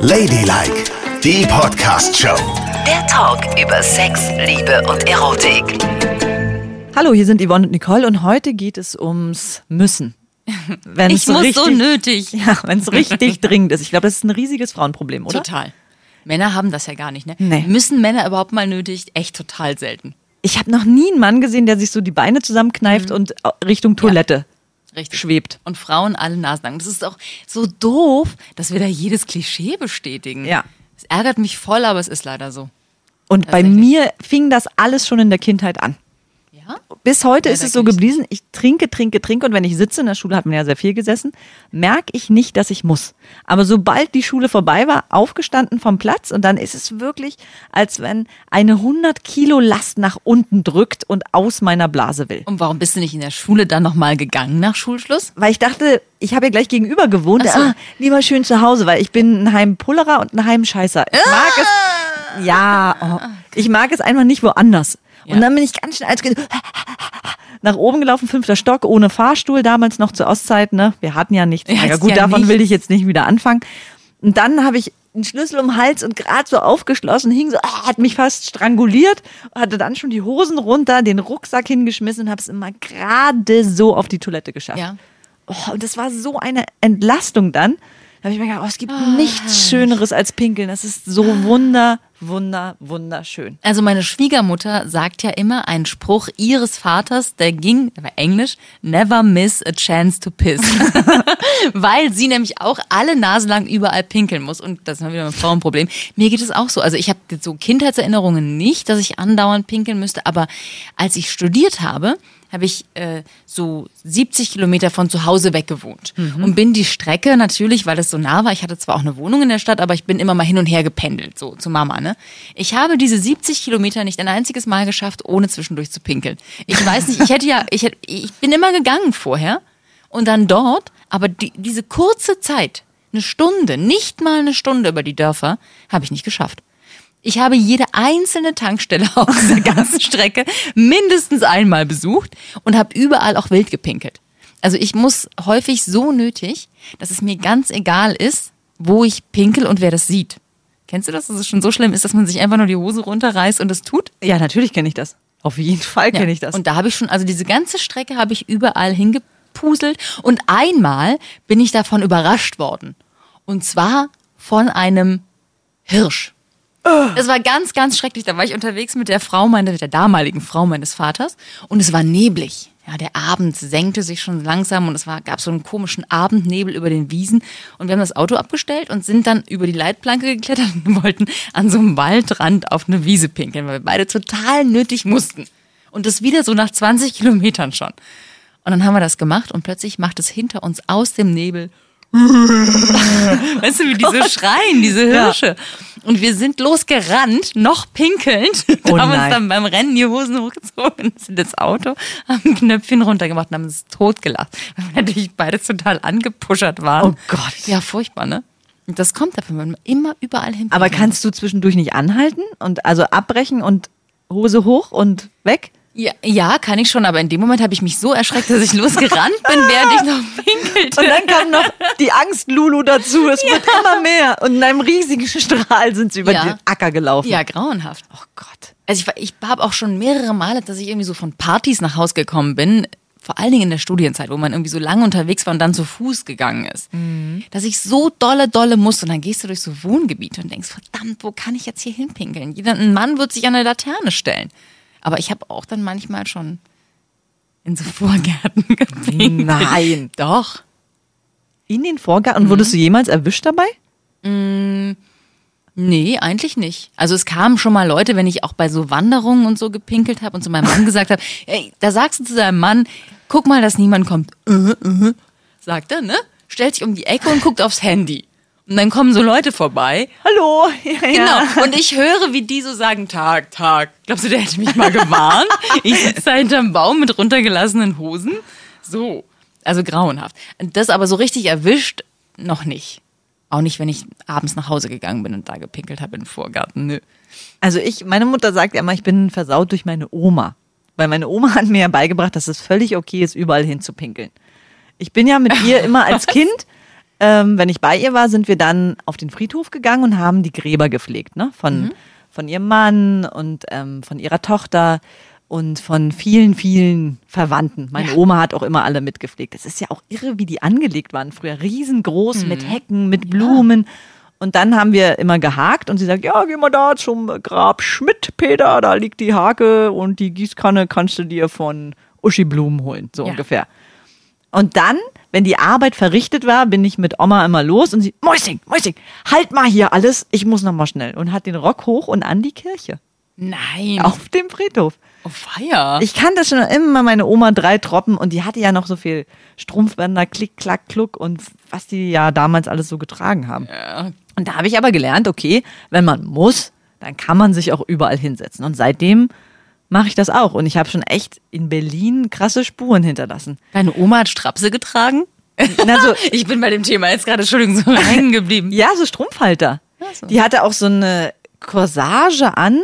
Ladylike, die Podcast-Show. Der Talk über Sex, Liebe und Erotik. Hallo, hier sind Yvonne und Nicole und heute geht es ums Müssen. Wenn Ich muss so nötig. Ja, wenn es richtig dringend ist. Ich glaube, das ist ein riesiges Frauenproblem, oder? Total. Männer haben das ja gar nicht, ne? Nee. Müssen Männer überhaupt mal nötig? Echt total selten. Ich habe noch nie einen Mann gesehen, der sich so die Beine zusammenkneift und Richtung Toilette Richtig. schwebt. Und Frauen alle Nasen lang. Das ist auch so doof, dass wir da jedes Klischee bestätigen. Ja. Es ärgert mich voll, aber es ist leider so. Und bei Tatsächlich. mir fing das alles schon in der Kindheit an. Ja? Bis heute Ja, ist es so geblieben, ich trinke, trinke, trinke und wenn ich sitze in der Schule, hat man ja sehr viel gesessen, merke ich nicht, dass ich muss. Aber sobald die Schule vorbei war, aufgestanden vom Platz und dann ist es wirklich, als wenn eine 100 Kilo Last nach unten drückt und aus meiner Blase will. Und warum bist du nicht in der Schule dann nochmal gegangen nach Schulschluss? Weil ich dachte, ich habe ja gleich gegenüber gewohnt, so. ah, lieber schön zu Hause, weil ich bin ein Heimpullerer und ein Heimscheißer. Ich mag es, ja, oh, ich mag es einfach nicht woanders. Und dann bin ich ganz schnell als nach oben gelaufen, fünfter Stock, ohne Fahrstuhl, damals noch zur Ostzeit, ne? Wir hatten ja nichts. Ja, gut, ja davon will nichts. ich jetzt nicht wieder anfangen. Und dann habe ich einen Schlüssel um den Hals und gerade so aufgeschlossen, hing so, ah, hat mich fast stranguliert, hatte dann schon die Hosen runter, den Rucksack hingeschmissen und habe es immer gerade so auf die Toilette geschafft. Ja. Oh, und das war so eine Entlastung dann. Da habe ich mir gedacht, oh, es gibt nichts Schöneres als Pinkeln. Das ist so wunder, wunder, wunderschön. Also meine Schwiegermutter sagt ja immer einen Spruch ihres Vaters, der ging, der war Englisch, never miss a chance to piss. Weil sie nämlich auch alle Nase lang überall pinkeln muss. Und das ist mal wieder ein Frauenproblem. Mir geht es auch so. Also ich habe so Kindheitserinnerungen nicht, dass ich andauernd pinkeln müsste. Aber als ich studiert habe, habe ich äh, so 70 Kilometer von zu Hause weg gewohnt. Und bin die Strecke natürlich, weil es so nah war, ich hatte zwar auch eine Wohnung in der Stadt, aber ich bin immer mal hin und her gependelt, so zu Mama, ne? Ich habe diese 70 Kilometer nicht ein einziges Mal geschafft, ohne zwischendurch zu pinkeln. Ich weiß nicht, ich hätte ja, ich, hätte, ich bin immer gegangen vorher und dann dort, aber die, diese kurze Zeit, eine Stunde, nicht mal eine Stunde über die Dörfer, habe ich nicht geschafft. Ich habe jede einzelne Tankstelle auf dieser ganzen Strecke mindestens einmal besucht und habe überall auch wild gepinkelt. Also ich muss häufig so nötig, dass es mir ganz egal ist, wo ich pinkel und wer das sieht. Kennst du das, dass es schon so schlimm ist, dass man sich einfach nur die Hose runterreißt und es tut? Ja, natürlich kenne ich das. Auf jeden Fall kenne Ja. ich das. Und da habe ich schon, also diese ganze Strecke habe ich überall hingepuselt und einmal bin ich davon überrascht worden. Und zwar von einem Hirsch. Das war ganz, ganz schrecklich. Da war ich unterwegs mit der Frau, meine, mit der damaligen Frau meines Vaters und es war neblig. Ja, der Abend senkte sich schon langsam und es war, gab so einen komischen Abendnebel über den Wiesen und wir haben das Auto abgestellt und sind dann über die Leitplanke geklettert und wollten an so einem Waldrand auf eine Wiese pinkeln, weil wir beide total nötig mussten. Und das wieder so nach 20 Kilometern schon. Und dann haben wir das gemacht und plötzlich macht es hinter uns aus dem Nebel. weißt du, wie diese schreien, diese Hirsche. Und wir sind losgerannt, noch pinkelnd. Oh haben uns dann beim Rennen die Hosen hochgezogen, sind ins Auto, haben ein Knöpfchen runtergemacht und haben uns totgelacht. Weil wir natürlich beide total angepuschert waren. Oh Gott. Ja, furchtbar, ne? Und das kommt dafür, wenn man immer überall hin Aber kannst du zwischendurch nicht anhalten und also abbrechen und Hose hoch und weg? Ja, ja, kann ich schon, aber in dem Moment habe ich mich so erschreckt, dass ich losgerannt bin, während ich noch pinkelte. Und dann kam noch die Angst Lulu dazu. Es wird immer mehr. Und in einem riesigen Strahl sind sie über Ja. den Acker gelaufen. ja, grauenhaft. Oh Gott. Also ich, ich habe auch schon mehrere Male, dass ich irgendwie so von Partys nach Hause gekommen bin, vor allen Dingen in der Studienzeit, wo man irgendwie so lange unterwegs war und dann zu Fuß gegangen ist, dass ich so dolle, dolle musste. Und dann gehst du durch so Wohngebiete und denkst, verdammt, wo kann ich jetzt hier hinpinkeln? Jeder, ein Mann wird sich an eine Laterne stellen. Aber ich habe auch dann manchmal schon in so Vorgärten gepinkelt. Nein. Doch. In den Vorgarten. Und wurdest du jemals erwischt dabei? Nee, eigentlich nicht. Also es kamen schon mal Leute, wenn ich auch bei so Wanderungen und so gepinkelt habe und zu meinem Mann gesagt habe, ey, da sagst du zu deinem Mann, guck mal, dass niemand kommt. Äh, äh, sagt er, ne? Stellt sich um die Ecke und guckt aufs Handy. Und dann kommen so Leute vorbei. Hallo. Ja, ja. Genau. Und ich höre, wie die so sagen, Tag, Tag. Glaubst du, der hätte mich mal gewarnt? Ich sitze da hinterm Baum mit runtergelassenen Hosen. So. Also grauenhaft. Das aber so richtig erwischt, noch nicht. Auch nicht, wenn ich abends nach Hause gegangen bin und da gepinkelt habe im Vorgarten. Nö. Also ich, meine Mutter sagt ja immer, ich bin versaut durch meine Oma. Weil meine Oma hat mir ja beigebracht, dass es völlig okay ist, überall hin zu pinkeln. Ich bin ja mit ihr immer als Kind ähm, wenn ich bei ihr war, sind wir dann auf den Friedhof gegangen und haben die Gräber gepflegt, ne? Von, von ihrem Mann und ähm, von ihrer Tochter und von vielen, vielen Verwandten. Meine Oma hat auch immer alle mitgepflegt. Es ist ja auch irre, wie die angelegt waren früher. Riesengroß mit Hecken, mit Blumen. Und dann haben wir immer gehakt und sie sagt, ja, geh mal da zum Grab Schmidt, Peter, da liegt die Hake und die Gießkanne kannst du dir von Uschi Blumen holen, so Ja. ungefähr. Und dann, wenn die Arbeit verrichtet war, bin ich mit Oma immer los und sie, Mäusing, Mäusing, halt mal hier alles, ich muss noch mal schnell. Und hat den Rock hoch und an die Kirche. Nein. Auf dem Friedhof. Oh, Feier. Ich kannte schon immer meine Oma drei Troppen und die hatte ja noch so viel Strumpfbänder, Klick, Klack, Kluck und was die ja damals alles so getragen haben. Und da habe ich aber gelernt, okay, wenn man muss, dann kann man sich auch überall hinsetzen. Und seitdem mache ich das auch. Und ich habe schon echt in Berlin krasse Spuren hinterlassen. Deine Oma hat Strapse getragen? Also, Ich bin bei dem Thema jetzt gerade, Entschuldigung, so hängen geblieben. ja, so Strumpfhalter. so. Die hatte auch so eine Corsage an.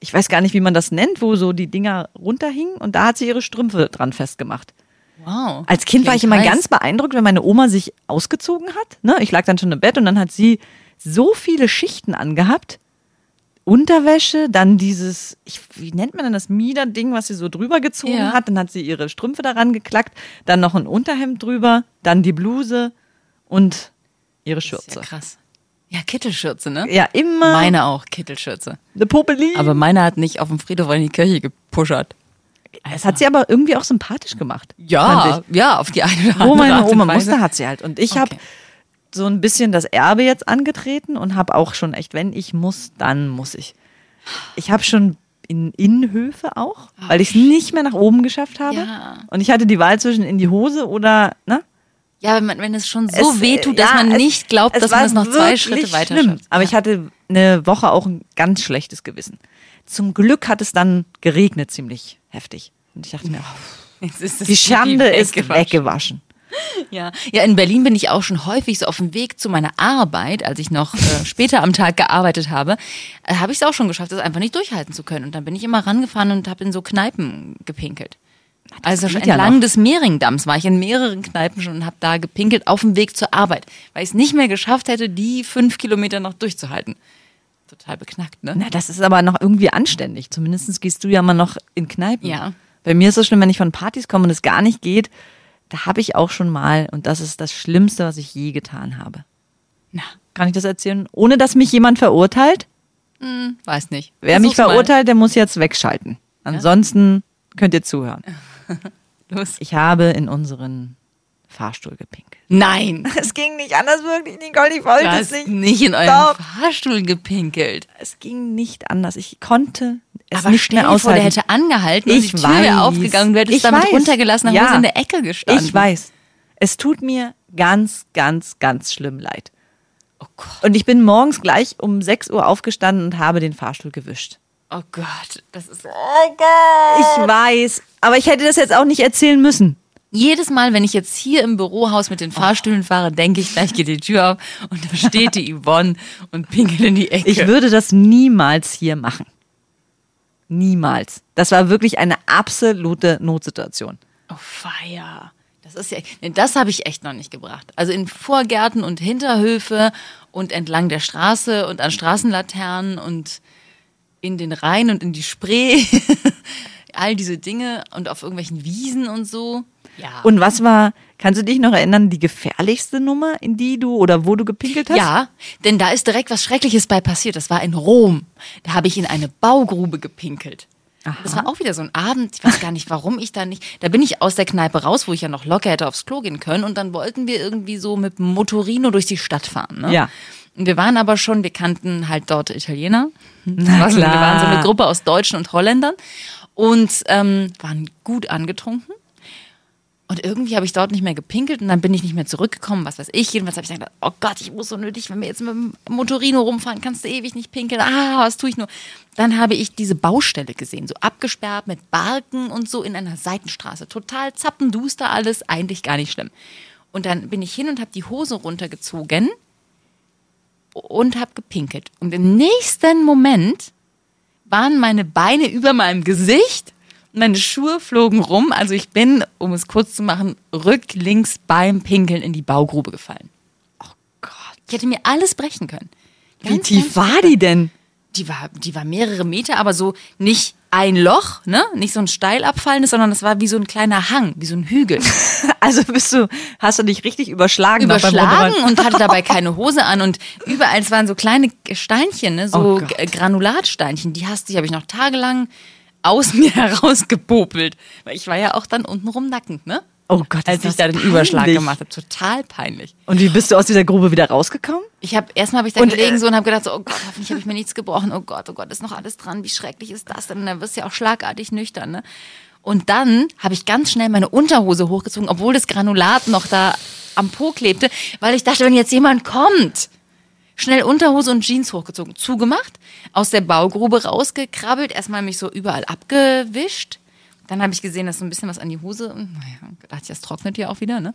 Ich weiß gar nicht, wie man das nennt, wo so die Dinger runterhingen und da hat sie ihre Strümpfe dran festgemacht. Wow. Als Kind war ich immer heiß. ganz beeindruckt, wenn meine Oma sich ausgezogen hat. Ne? Ich lag dann schon im Bett und dann hat sie so viele Schichten angehabt. Unterwäsche, dann dieses, ich, wie nennt man denn das Mieder-Ding, was sie so drüber gezogen Ja. hat. Dann hat sie ihre Strümpfe daran geklackt, dann noch ein Unterhemd drüber, dann die Bluse und ihre Das ist Schürze. Ja, krass. Ja, Kittelschürze, ne? Ja, immer Meine auch, Kittelschürze. eine Popelin. Aber meine hat nicht auf dem Friedhof in die Kirche gepuschert. das hat sie aber irgendwie auch sympathisch gemacht. Ja, ja, auf die eine oder andere Wo meine Art und Oma Weise. musste, hat sie halt. Und ich habe Okay. So ein bisschen das Erbe jetzt angetreten und habe auch schon echt, wenn ich muss, dann muss ich. Ich habe schon in Innenhöfe auch, weil ich es nicht mehr nach oben geschafft habe. Ja. Und ich hatte die Wahl zwischen in die Hose oder, ne? Ja, wenn, man, wenn es schon so Es, wehtut, äh, dass ja, man es- nicht glaubt, dass man es noch zwei Schritte weiter schlimm. schafft. Aber ja. ich hatte eine Woche auch ein ganz schlechtes Gewissen. Zum Glück hat es dann geregnet ziemlich heftig. Und ich dachte mir, oh, Jetzt ist das die Schande ist weggewaschen. weggewaschen. Ja. ja, in Berlin bin ich auch schon häufig so auf dem Weg zu meiner Arbeit, als ich noch äh, später am Tag gearbeitet habe, äh, habe ich es auch schon geschafft, das einfach nicht durchhalten zu können. Und dann bin ich immer rangefahren und habe in so Kneipen gepinkelt. Also geht ja entlang noch. des Mehringdamms war ich in mehreren Kneipen schon und habe da gepinkelt auf dem Weg zur Arbeit, weil ich es nicht mehr geschafft hätte, die fünf Kilometer noch durchzuhalten. Total beknackt, ne? Na, das ist aber noch irgendwie anständig. Zumindest gehst du ja mal noch in Kneipen. Ja. Bei mir ist es schlimm, wenn ich von Partys komme und es gar nicht geht. Da habe ich auch schon mal, und das ist das Schlimmste, was ich je getan habe. Na, Kann ich das erzählen? Ohne dass mich jemand verurteilt? weiß nicht. Wer mich Versuch's mal. verurteilt, der muss jetzt wegschalten. Ansonsten könnt ihr zuhören. Los. Ich habe in unseren Fahrstuhl gepinkelt. Nein. Es ging nicht anders wirklich, Nicole. Ich wollte hast nicht in euren Doch. Fahrstuhl gepinkelt. Es ging nicht anders. Ich konnte es Aber nicht mehr dir vor, der aushalten. hätte angehalten und Ich die Tür wäre weiß. aufgegangen, du hättest Ich damit weiß. runtergelassen, dann Ja. in der Ecke gestanden. Ich weiß. Es tut mir ganz, ganz, ganz schlimm leid. Oh Gott, Und ich bin morgens gleich um 6 Uhr aufgestanden und habe den Fahrstuhl gewischt. oh Gott, das ist Ich weiß, aber ich hätte das jetzt auch nicht erzählen müssen. jedes Mal, wenn ich jetzt hier im Bürohaus mit den Fahrstühlen fahre, denke ich, gleich geht die Tür auf und da steht die Yvonne und pinkelt in die Ecke. Ich würde das niemals hier machen. Niemals. Das war wirklich eine absolute Notsituation. Oh feier. Das ist ja, das habe ich echt noch nicht gebracht. Also in Vorgärten und Hinterhöfe und entlang der Straße und an Straßenlaternen und in den Rhein und in die Spree. All diese Dinge und auf irgendwelchen Wiesen und so. Ja. Und was war, kannst du dich noch erinnern, die gefährlichste Nummer, in die du oder wo du gepinkelt hast? Ja, denn da ist direkt was Schreckliches bei passiert. Das war in Rom. Da habe ich in eine Baugrube gepinkelt. Das war auch wieder so ein Abend, ich weiß gar nicht, warum ich da nicht. Da bin ich aus der Kneipe raus, wo ich ja noch locker hätte aufs Klo gehen können. Und dann wollten wir irgendwie so mit dem Motorino durch die Stadt fahren. Ne? Ja. Und wir waren aber schon, wir kannten halt dort Italiener. Na Also Wir klar. waren so eine Gruppe aus Deutschen und Holländern und ähm, waren gut angetrunken. Und irgendwie habe ich dort nicht mehr gepinkelt und dann bin ich nicht mehr zurückgekommen, was weiß ich. Jedenfalls habe ich gedacht, oh Gott, ich muss so nötig, wenn wir jetzt mit dem Motorino rumfahren, kannst du ewig nicht pinkeln. Ah, was tue ich nur? Dann habe ich diese Baustelle gesehen, so abgesperrt mit Barken und so in einer Seitenstraße. Total zappenduster alles, eigentlich gar nicht schlimm. Und dann bin ich hin und habe die Hose runtergezogen und habe gepinkelt. Und im nächsten Moment waren meine Beine über meinem Gesicht, meine Schuhe flogen rum. Also ich bin, um es kurz zu machen, rücklinks beim Pinkeln in die Baugrube gefallen. Ich hätte mir alles brechen können. Wie Ganz, tief ganz war die denn? die war, die war mehrere Meter, aber so nicht ein Loch, ne? Nicht so ein steil abfallendes, sondern das war wie so ein kleiner Hang, wie so ein Hügel. Also bist du, hast du dich richtig überschlagen? Überschlagen und hatte dabei keine Hose an und überall, waren so kleine Steinchen, ne? So Oh Gott. Granulatsteinchen. Die hast, die habe ich noch tagelang aus mir herausgepopelt. Weil ich war ja auch dann untenrum nackend, ne? Oh Gott, Als ich da den Überschlag peinlich. gemacht habe. Total peinlich. Und wie bist du aus dieser Grube wieder rausgekommen? Ich habe erstmal habe ich da Und, gelegen äh, so und habe gedacht so, oh Gott, hoffentlich habe ich mir nichts gebrochen. Oh Gott, oh Gott, ist noch alles dran. Wie schrecklich ist das denn? Und dann wirst du ja auch schlagartig nüchtern, ne? Und dann habe ich ganz schnell meine Unterhose hochgezogen, obwohl das Granulat noch da am Po klebte, weil ich dachte, wenn jetzt jemand kommt, schnell Unterhose und Jeans hochgezogen, zugemacht, aus der Baugrube rausgekrabbelt, erstmal mich so überall abgewischt. Dann habe ich gesehen, dass so ein bisschen was an die Hose und naja, dachte ich, das trocknet ja auch wieder, ne?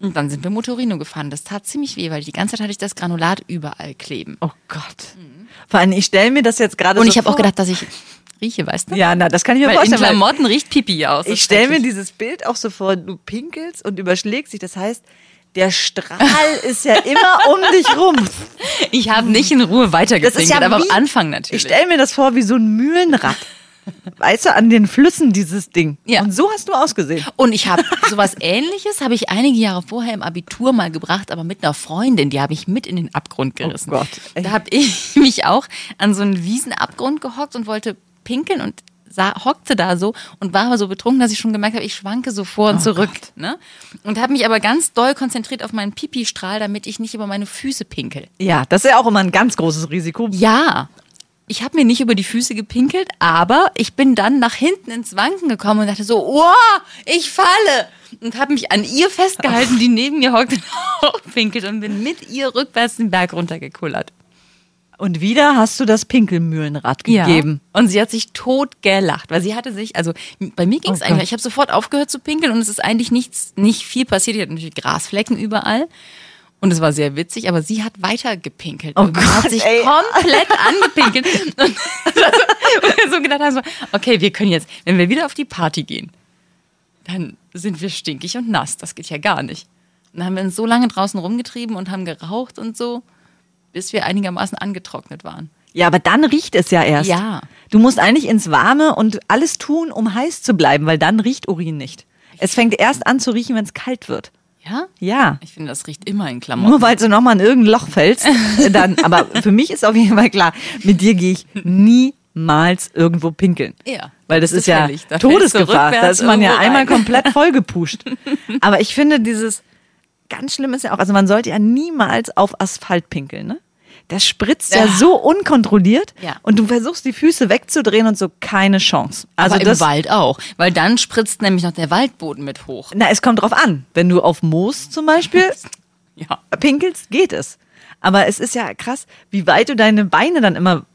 Und dann sind wir Motorino gefahren. Das tat ziemlich weh, weil die ganze Zeit hatte ich das Granulat überall kleben. Oh Gott. Vor allem, ich stelle mir das jetzt gerade Und so ich habe auch gedacht, dass ich rieche, weißt du? Ja, na, das kann ich mir weil in vorstellen. weil Klamotten riecht Pipi aus. Ich stelle mir dieses Bild auch so vor, du pinkelst und überschlägst dich. Das heißt, der Strahl ist ja immer um dich rum. Ich habe nicht in Ruhe weitergepinkelt, aber am Anfang natürlich. Ich stelle mir das vor wie so ein Mühlenrad. Weißt du, an den Flüssen dieses Ding. Ja. Und so hast du ausgesehen. Und ich habe sowas ähnliches, habe ich einige Jahre vorher im Abitur mal gebracht, aber mit einer Freundin, die habe ich mit in den Abgrund gerissen. Oh Gott, ey. da habe ich mich auch an so einen Wiesenabgrund gehockt und wollte pinkeln und sah, hockte da so und war aber so betrunken, dass ich schon gemerkt habe, ich schwanke so vor und Oh zurück. Ne? Und habe mich aber ganz doll konzentriert auf meinen Pipi-Strahl, damit ich nicht über meine Füße pinkel. Ja, das ist ja auch immer ein ganz großes Risiko. Ja, ich habe mir nicht über die Füße gepinkelt, aber ich bin dann nach hinten ins Wanken gekommen und dachte so, oh, ich falle. Und habe mich an ihr festgehalten, die neben mir hockt und auch pinkelt und bin mit ihr rückwärts den Berg runtergekullert. Und wieder hast du das Pinkelmühlenrad gegeben. Und sie hat sich tot gelacht, weil sie hatte sich, also bei mir ging es Oh eigentlich, Gott. ich habe sofort aufgehört zu pinkeln und es ist eigentlich nichts, nicht viel passiert. Ich hatte natürlich Grasflecken überall. Und es war sehr witzig, aber sie hat weiter gepinkelt. Oh und hat Gott, sich ey. komplett angepinkelt. Und, und wir so gedacht haben, so, okay, wir können jetzt, wenn wir wieder auf die Party gehen, dann sind wir stinkig und nass. Das geht ja gar nicht. Und dann haben wir uns so lange draußen rumgetrieben und haben geraucht und so, bis wir einigermaßen angetrocknet waren. Ja, aber dann riecht es ja erst. Ja. Du musst eigentlich ins Warme und alles tun, um heiß zu bleiben, weil dann riecht Urin nicht. Es fängt erst an zu riechen, wenn es kalt wird. Ja? Ja. Ich finde, das riecht immer in Klamotten. Nur weil du nochmal in irgendein Loch fällst, dann. Aber für mich ist auf jeden Fall klar, mit dir gehe ich niemals irgendwo pinkeln. Ja, Weil das das ist ist ja. Da Todesgefahr. Da ist man ja einmal rein. komplett vollgepusht. Aber ich finde dieses, ganz schlimm ist ja auch, also man sollte ja niemals auf Asphalt pinkeln, ne? Das spritzt ja, Ja. so unkontrolliert Ja. und du versuchst die Füße wegzudrehen und so keine Chance. Also aber im Wald auch, weil dann spritzt nämlich noch der Waldboden mit hoch. na, es kommt drauf an. Wenn du auf Moos zum Beispiel Ja. pinkelst, geht es. Aber es ist ja krass, wie weit du deine Beine dann immer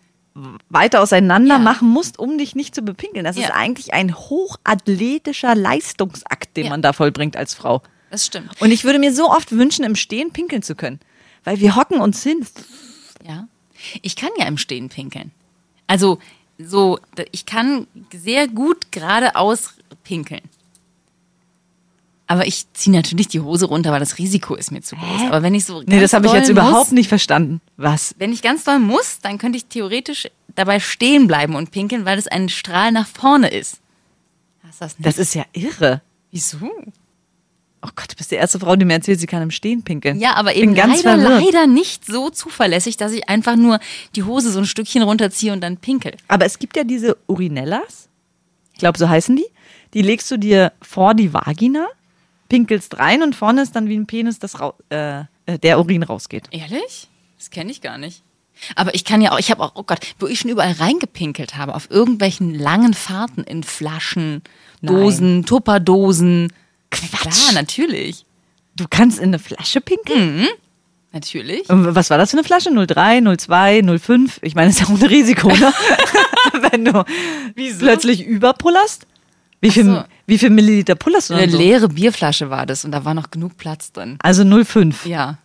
weiter auseinander Ja. machen musst, um dich nicht zu bepinkeln. Das ist Ja. eigentlich ein hochathletischer Leistungsakt, den Ja. man da vollbringt als Frau. Das stimmt. Und ich würde mir so oft wünschen, im Stehen pinkeln zu können. Weil wir hocken uns hin. Ja. Ich kann ja im Stehen pinkeln. Also, so, ich kann sehr gut geradeaus pinkeln. Aber ich ziehe natürlich die Hose runter, weil das Risiko ist mir zu groß. Aber wenn ich so. Nee, das habe ich jetzt überhaupt muss, nicht verstanden. Was? Wenn ich ganz doll muss, dann könnte ich theoretisch dabei stehen bleiben und pinkeln, weil es ein Strahl nach vorne ist. Das nicht? Das ist ja irre. Wieso? Oh Gott, du bist die erste Frau, die mir erzählt, sie kann im Stehen pinkeln. Ja, aber Ich eben bin ganz leider, verwirrt. leider nicht so zuverlässig, dass ich einfach nur die Hose so ein Stückchen runterziehe und dann pinkel. Aber es gibt ja diese Urinellas. Ich glaube, so heißen die. Die legst du dir vor die Vagina, pinkelst rein und vorne ist dann wie ein Penis, das äh, äh, der Urin rausgeht. Ehrlich? Das kenne ich gar nicht. Aber ich kann ja auch, ich habe auch, oh Gott, wo ich schon überall reingepinkelt habe, auf irgendwelchen langen Fahrten in Flaschen, Dosen, Tupperdosen. Quatsch. Ja, natürlich. Du kannst in eine Flasche pinkeln? Natürlich. Und Was war das für eine Flasche? 03, 02, 05? Ich meine, das ist ja ohne Risiko, ne? Wenn du plötzlich überpullerst. Wie viel, so. wie viel Milliliter pullerst du Eine so? leere Bierflasche war das und da war noch genug Platz drin. Also 05. Ja,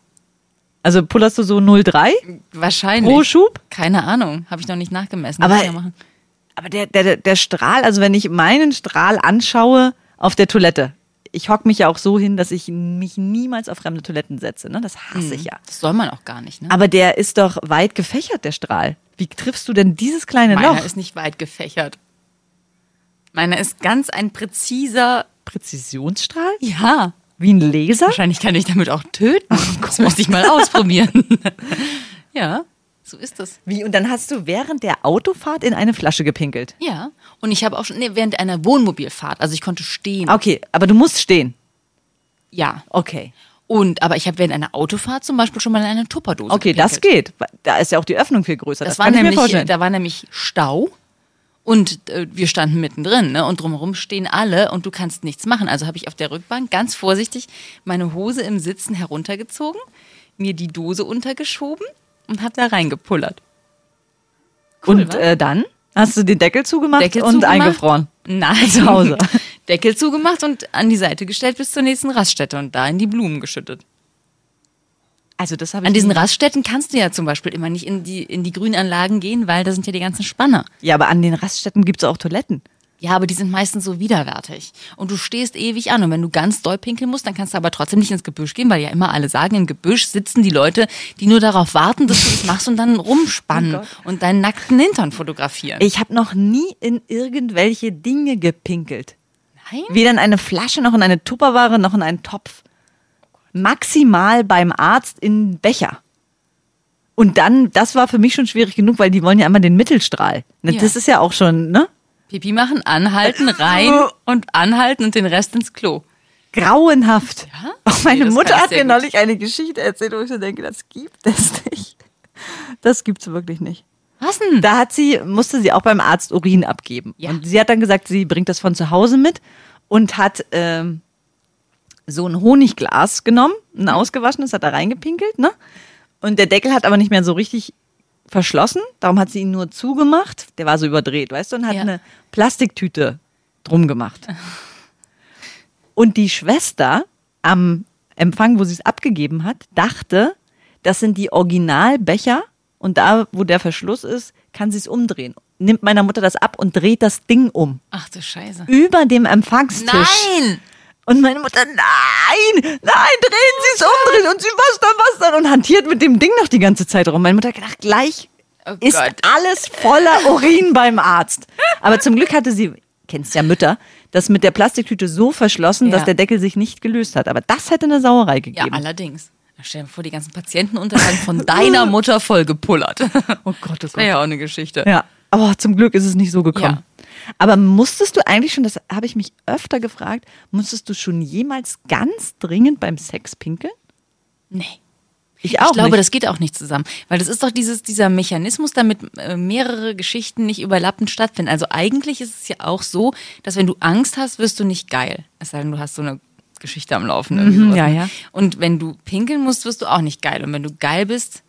Also pullerst du so 03 wahrscheinlich. pro Schub? Keine Ahnung, habe ich noch nicht nachgemessen. Aber-. Aber der, der, der Strahl, also wenn ich meinen Strahl anschaue auf der Toilette, ich hock mich ja auch so hin, dass ich mich niemals auf fremde Toiletten setze. Ne? Das hasse ich ja. Das soll man auch gar nicht, ne? Aber der ist doch weit gefächert, der Strahl. Wie triffst du denn dieses kleine Meiner Loch? ist nicht weit gefächert. Meiner ist ganz ein präziser, Präzisionsstrahl? ja. Wie ein Laser? Wahrscheinlich kann ich damit auch töten. Das muss ich mal ausprobieren. ja, so ist das. Wie? Und dann hast du während der Autofahrt in eine Flasche gepinkelt. Ja. Und ich habe auch schon, nee, während einer Wohnmobilfahrt, also ich konnte stehen. Okay, aber du musst stehen. Ja. Okay. Und, aber ich habe während einer Autofahrt zum Beispiel schon mal in eine Tupperdose Okay, das gepinkelt. geht. Da ist ja auch die Öffnung viel größer. Das, Das, war kann ich mir nämlich, vorstellen. da war nämlich Stau und äh, wir standen mittendrin ne? und drumherum stehen alle und du kannst nichts machen. Also habe ich auf der Rückbank ganz vorsichtig meine Hose im Sitzen heruntergezogen, mir die Dose untergeschoben und habe da reingepullert. Cool, und äh, dann hast du den Deckel zugemacht Deckel und zugemacht. eingefroren. Nein. Zu Hause. Deckel zugemacht und an die Seite gestellt bis zur nächsten Raststätte und da in die Blumen geschüttet. Also das habe ich An diesen Raststätten kannst du ja zum Beispiel immer nicht in die, in die Grünanlagen gehen, weil da sind ja die ganzen Spanner. Ja, aber an den Raststätten gibt es auch Toiletten. Ja, aber die sind meistens so widerwärtig. Und du stehst ewig an. Und wenn du ganz doll pinkeln musst, dann kannst du aber trotzdem nicht ins Gebüsch gehen, weil ja immer alle sagen, im Gebüsch sitzen die Leute, die nur darauf warten, dass du das machst und dann rumspannen Oh und deinen nackten Hintern fotografieren. Ich habe noch nie in irgendwelche Dinge gepinkelt. Nein? Weder in eine Flasche, noch in eine Tupperware, noch in einen Topf. Maximal beim Arzt in Becher. Und dann, das war für mich schon schwierig genug, weil die wollen ja immer den Mittelstrahl. Ne, Ja. Das ist ja auch schon, ne? Pipi machen, anhalten, rein und anhalten und den Rest ins Klo. Grauenhaft. Ja? Auch meine Nee, Mutter hat mir neulich eine Geschichte erzählt, wo ich so denke, das gibt es nicht. Das gibt's wirklich nicht. Was denn? Da hat sie, musste sie auch beim Arzt Urin abgeben. Ja. Und sie hat dann gesagt, sie bringt das von zu Hause mit und hat ähm, so ein Honigglas genommen, ein ausgewaschenes, hat da reingepinkelt, ne? Und der Deckel hat aber nicht mehr so richtig verschlossen, darum hat sie ihn nur zugemacht. Der war so überdreht, weißt du, und hat Ja. eine Plastiktüte drum gemacht. Und die Schwester am Empfang, wo sie es abgegeben hat, dachte, das sind die Originalbecher und da, wo der Verschluss ist, kann sie es umdrehen. Nimmt meiner Mutter das ab und dreht das Ding um. Ach du Scheiße. Über dem Empfangstisch. Nein! Und meine Mutter, nein, nein, drehen Sie es um, drehen. Und sie, was dann, was dann? Und hantiert mit dem Ding noch die ganze Zeit rum. Meine Mutter hat gedacht, gleich Oh ist Gott. alles voller Urin beim Arzt. Aber zum Glück hatte sie, kennst ja Mütter, das mit der Plastiktüte so verschlossen, Ja. dass der Deckel sich nicht gelöst hat. Aber das hätte eine Sauerei Ja, gegeben. allerdings. Stell dir vor, die ganzen Patientenunterlagen von deiner Mutter vollgepullert. oh Gott, oh Das wäre ja auch eine Geschichte. Ja, aber zum Glück ist es nicht so gekommen. Aber musstest du eigentlich schon, das habe ich mich öfter gefragt, musstest du schon jemals ganz dringend beim Sex pinkeln? Nee. Ich auch ich glaube, nicht. das geht auch nicht zusammen. Weil das ist doch dieses, dieser Mechanismus, damit äh, mehrere Geschichten nicht überlappend stattfinden. Also eigentlich ist es ja auch so, dass wenn du Angst hast, wirst du nicht geil. Es sei denn, du hast so eine Geschichte am Laufen. Mhm, ja, ne? ja. Und wenn du pinkeln musst, wirst du auch nicht geil. Und wenn du geil bist,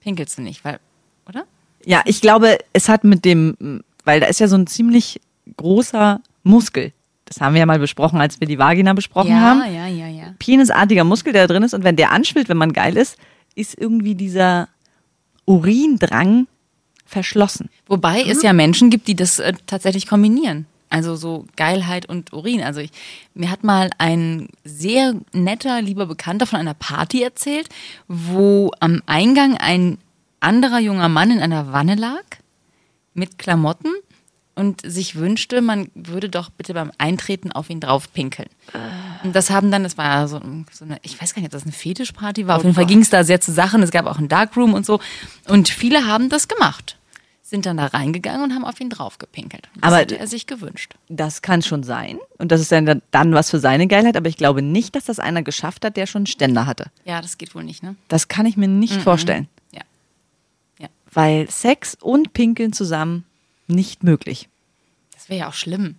pinkelst du nicht. Weil, oder? Ja, ich glaube, es hat mit dem, weil da ist ja so ein ziemlich großer Muskel. Das haben wir ja mal besprochen, als wir die Vagina besprochen haben. ja, ja, ja. Penisartiger Muskel, der da drin ist. Und wenn der anschwillt, wenn man geil ist, ist irgendwie dieser Urindrang verschlossen. Wobei es ja Menschen gibt, die das äh, tatsächlich kombinieren. Also so Geilheit und Urin. Also ich, mir hat mal ein sehr netter, lieber Bekannter von einer Party erzählt, wo am Eingang ein anderer junger Mann in einer Wanne lag mit Klamotten und sich wünschte, man würde doch bitte beim Eintreten auf ihn drauf pinkeln. Und das haben dann, das war so, so eine, ich weiß gar nicht, ob das eine Fetischparty war. Auf jeden Fall ging es da sehr zu Sachen. Es gab auch einen Darkroom und so. Und viele haben das gemacht. Sind dann da reingegangen und haben auf ihn drauf gepinkelt. Das Aber- hätte er sich gewünscht. Das kann schon sein. Und das ist dann, dann was für seine Geilheit. Aber ich glaube nicht, dass das einer geschafft hat, der schon einen Ständer hatte. Ja, das geht wohl nicht, ne? Das kann ich mir nicht vorstellen. Ja. Ja. Weil Sex und Pinkeln zusammen nicht möglich. Das wäre ja auch schlimm.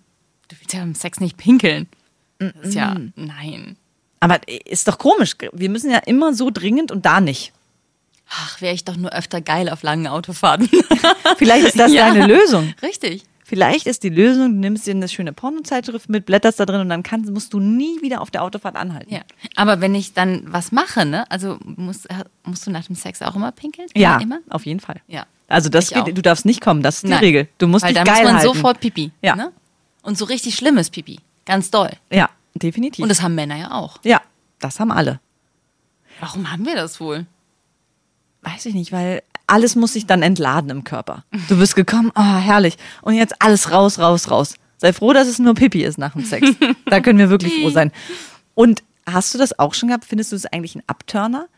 Du willst ja beim Sex nicht pinkeln. Das ist ja, nein. Aber ist doch komisch. Wir müssen ja immer so dringend und da nicht. Ach, wäre ich doch nur öfter geil auf langen Autofahrten. Vielleicht ist das Ja. deine Lösung. Richtig. Vielleicht ist die Lösung, du nimmst dir eine schöne Pornozeitschrift mit, blätterst da drin und dann kannst, musst du nie wieder auf der Autofahrt anhalten. Ja. Aber wenn ich dann was mache, ne? Also musst, äh, musst du nach dem Sex auch immer pinkeln? Ja, Immer? auf jeden Fall. Ja. Also das auch. geht, du darfst nicht kommen, das ist die Nein. Regel. Du musst Weil dich da geil muss man halten. sofort Pipi. Ja. Ne? Und so richtig schlimmes Pipi. Ganz doll. Ja. definitiv. Und das haben Männer ja auch. ja, das haben alle. Warum haben wir das wohl? Weiß ich nicht, weil alles muss sich dann entladen im Körper. Du bist gekommen, oh, herrlich. Und jetzt alles raus, raus, raus. Sei froh, dass es nur Pipi ist nach dem Sex. da können wir wirklich froh sein. Und hast du das auch schon gehabt? Findest du es eigentlich ein Abturner,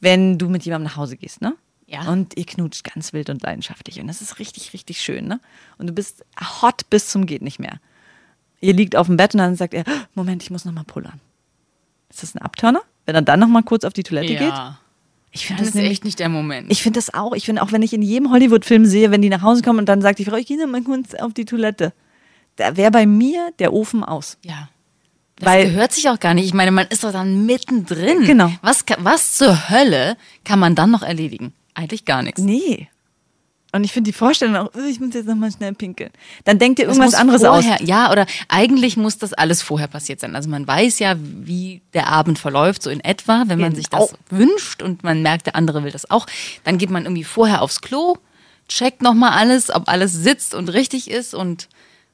wenn du mit jemandem nach Hause gehst, ne? Ja. Und ihr knutscht ganz wild und leidenschaftlich. Und das ist richtig, richtig schön, ne? Und du bist hot bis zum geht nicht mehr. Ihr liegt auf dem Bett und dann sagt er, Moment, ich muss noch mal pullern. Ist das ein Abturner? Wenn er dann noch mal kurz auf die Toilette geht? Ich finde Das das ist nämlich echt nicht der Moment. ich finde das auch. Ich finde auch, wenn ich in jedem Hollywood-Film sehe, wenn die nach Hause kommen und dann sagt die Frau, ich gehe mal kurz auf die Toilette. Da wäre bei mir der Ofen aus. ja. Das Weil- gehört sich auch gar nicht. Ich meine, man ist doch dann mittendrin. Genau. Was, was zur Hölle kann man dann noch erledigen? Eigentlich gar nichts. Nee. Und ich finde die Vorstellung auch, ich muss jetzt noch mal schnell pinkeln. Dann denkt ihr irgendwas anderes vorher, aus. Ja, oder eigentlich muss das alles vorher passiert sein. Also man weiß ja, wie der Abend verläuft, so in etwa, wenn man sich das Genau. wünscht und man merkt, der andere will das auch. Dann geht man irgendwie vorher aufs Klo, checkt nochmal alles, ob alles sitzt und richtig ist und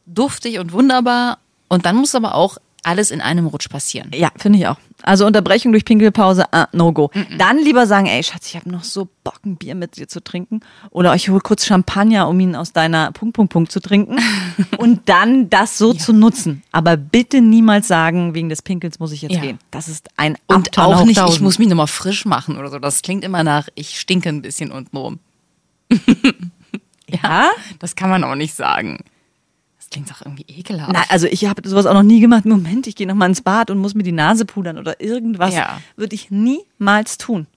duftig und wunderbar. Und dann muss aber auch alles in einem Rutsch passieren. Ja, finde ich auch. Also Unterbrechung durch Pinkelpause, ah, no go. Dann lieber sagen, ey Schatz, ich habe noch so Bock, ein Bier mit dir zu trinken. Oder ich hole kurz Champagner, um ihn aus deiner Punkt, Punkt, Punkt zu trinken. und dann das so zu nutzen. Aber bitte niemals sagen, wegen des Pinkels muss ich jetzt Ja. gehen. Das ist ein Und Abturner auch nicht, ich tausend. muss mich nochmal frisch machen oder so. Das klingt immer nach, ich stinke ein bisschen untenrum. Ja? Das kann man auch nicht sagen. Das klingt doch irgendwie ekelhaft. Na, also ich habe sowas auch noch nie gemacht. Moment, ich gehe noch mal ins Bad und muss mir die Nase pudern oder irgendwas. Ja. Würde ich niemals tun.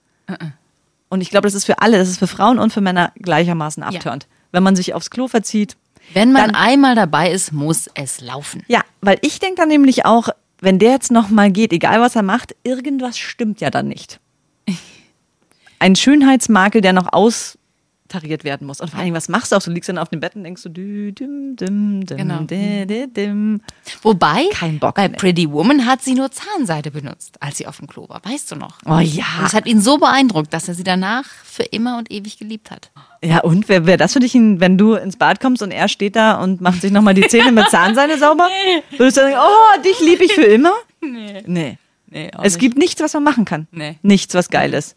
Und ich glaube, das ist für alle, das ist für Frauen und für Männer gleichermaßen abturnt. Wenn man sich aufs Klo verzieht. Wenn man Dann- einmal dabei ist, muss es laufen. Ja, weil ich denke dann nämlich auch, wenn der jetzt noch mal geht, egal was er macht, irgendwas stimmt ja dann nicht. Ein Schönheitsmakel, der noch austariert werden muss. Und vor allem, was machst du auch? Du liegst dann auf dem Bett und denkst so, dü, dim, dim, dim, Genau. di, di, dim. Wobei, Kein Bock bei mehr. Pretty Woman hat sie nur Zahnseide benutzt, als sie auf dem Klo war. Weißt du noch? Oh ja. Und es hat ihn so beeindruckt, dass er sie danach für immer und ewig geliebt hat. Ja, und wer, wer das für dich, wenn du ins Bad kommst und er steht da und macht sich nochmal die Zähne mit Zahnseide sauber? Würdest du dann sagen, oh, dich liebe ich für immer? Nee. Nee. Nee, Es nicht. gibt nichts, was man machen kann. Nee. Nichts, was geil ist.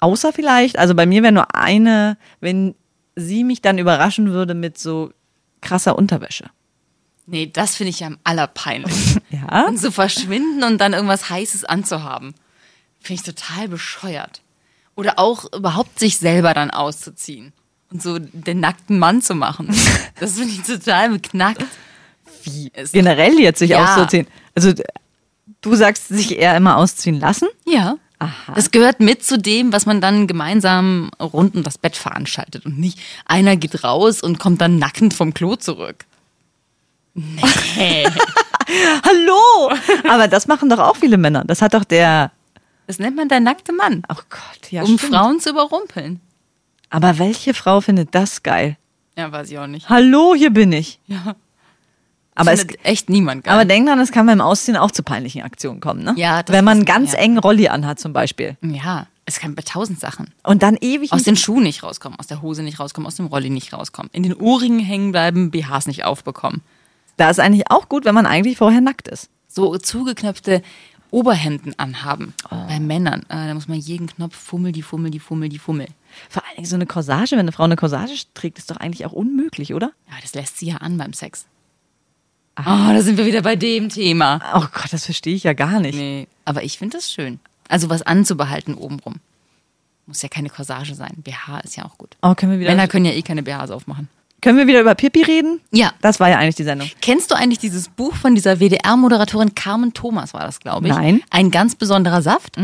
Außer vielleicht, also bei mir wäre nur eine, wenn sie mich dann überraschen würde mit so krasser Unterwäsche. Nee, das finde ich ja am allerpeinlichsten. Ja? Und so verschwinden und dann irgendwas Heißes anzuhaben. Finde ich total bescheuert. Oder auch überhaupt sich selber dann auszuziehen. Und so den nackten Mann zu machen. Das finde ich total beknackt. Wie? Ist Generell jetzt sich Ja. auszuziehen. Also du sagst, sich eher immer ausziehen lassen? Ja. Aha. Das gehört mit zu dem, was man dann gemeinsam rund um das Bett veranstaltet. Und nicht einer geht raus und kommt dann nackend vom Klo zurück. Nee. Hallo! Aber das machen doch auch viele Männer. Das hat doch der. Das nennt man der nackte Mann. Oh Gott, ja. um stimmt. Frauen zu überrumpeln. Aber welche Frau findet das geil? Ja, weiß ich auch nicht. Hallo, hier bin ich. Ja. Aber, es, echt niemand geil. aber denk dran, es kann beim Ausziehen auch zu peinlichen Aktionen kommen, ne? Ja, das Wenn man einen ganz ja. engen Rolli anhat zum Beispiel. ja, es kann bei tausend Sachen. Und dann ewig. Aus den Schuhen nicht rauskommen, aus der Hose nicht rauskommen, aus dem Rolli nicht rauskommen, in den Ohrringen hängen bleiben, BHs nicht aufbekommen. da ist eigentlich auch gut, wenn man eigentlich vorher nackt ist. So zugeknöpfte Oberhemden anhaben. Oh. Bei Männern, äh, da muss man jeden Knopf fummel, die fummel, die fummel, die fummel. Vor allen Dingen so eine Corsage, wenn eine Frau eine Corsage trägt, ist doch eigentlich auch unmöglich, oder? Ja, das lässt sie ja an beim Sex. Ah, da sind wir wieder bei dem Thema. Oh Gott, das verstehe ich ja gar nicht. Nee, aber ich finde das schön. Also was anzubehalten obenrum. Muss ja keine Corsage sein. BH ist ja auch gut. Oh, können wir wieder, Männer können ja eh keine BHs aufmachen. können wir wieder über Pipi reden? Ja. Das war ja eigentlich die Sendung. Kennst du eigentlich dieses Buch von dieser WDR-Moderatorin Carmen Thomas, war das, glaube ich? Nein. Ein ganz besonderer Saft.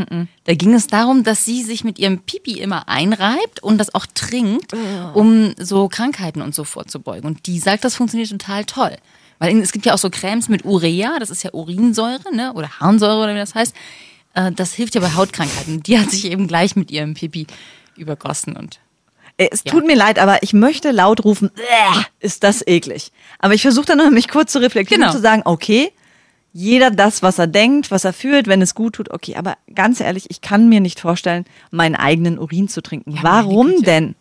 Da ging es darum, dass sie sich mit ihrem Pipi immer einreibt und das auch trinkt, um so Krankheiten und so vorzubeugen. Und die sagt, das funktioniert total toll. Weil es gibt ja auch so Cremes mit Urea, das ist ja Urinsäure, ne? Oder Harnsäure oder wie das heißt. Äh, Das hilft ja bei Hautkrankheiten. Die hat sich eben gleich mit ihrem Pipi übergossen und Äh, Es Ja. tut mir leid, aber ich möchte laut rufen, "Bäh, ist das eklig. Aber ich versuche dann noch, mich kurz zu reflektieren Genau. und zu sagen, okay, jeder das, was er denkt, was er fühlt, wenn es gut tut, okay. Aber ganz ehrlich, ich kann mir nicht vorstellen, meinen eigenen Urin zu trinken. Ja, Warum denn?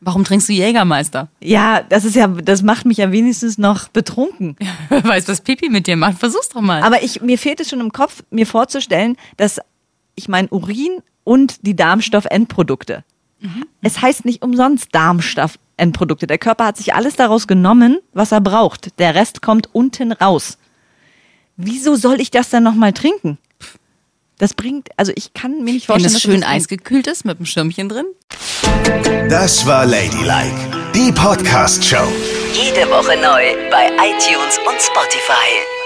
Warum trinkst du Jägermeister? Ja, das ist ja, das macht mich ja wenigstens noch betrunken. Wer weiß, was Pipi mit dir macht. Versuch's doch mal. Aber ich, mir fehlt es schon im Kopf, mir vorzustellen, dass ich mein Urin und die Darmstoffendprodukte. Es heißt nicht umsonst Darmstoffendprodukte. Der Körper hat sich alles daraus genommen, was er braucht. Der Rest kommt unten raus. Wieso soll ich das dann nochmal trinken? Das bringt, also ich kann mir nicht Wenn vorstellen, es dass du schön das eisgekühlt ist mit einem Schirmchen drin. Das war Ladylike, die Podcast-Show. Jede Woche neu bei iTunes und Spotify.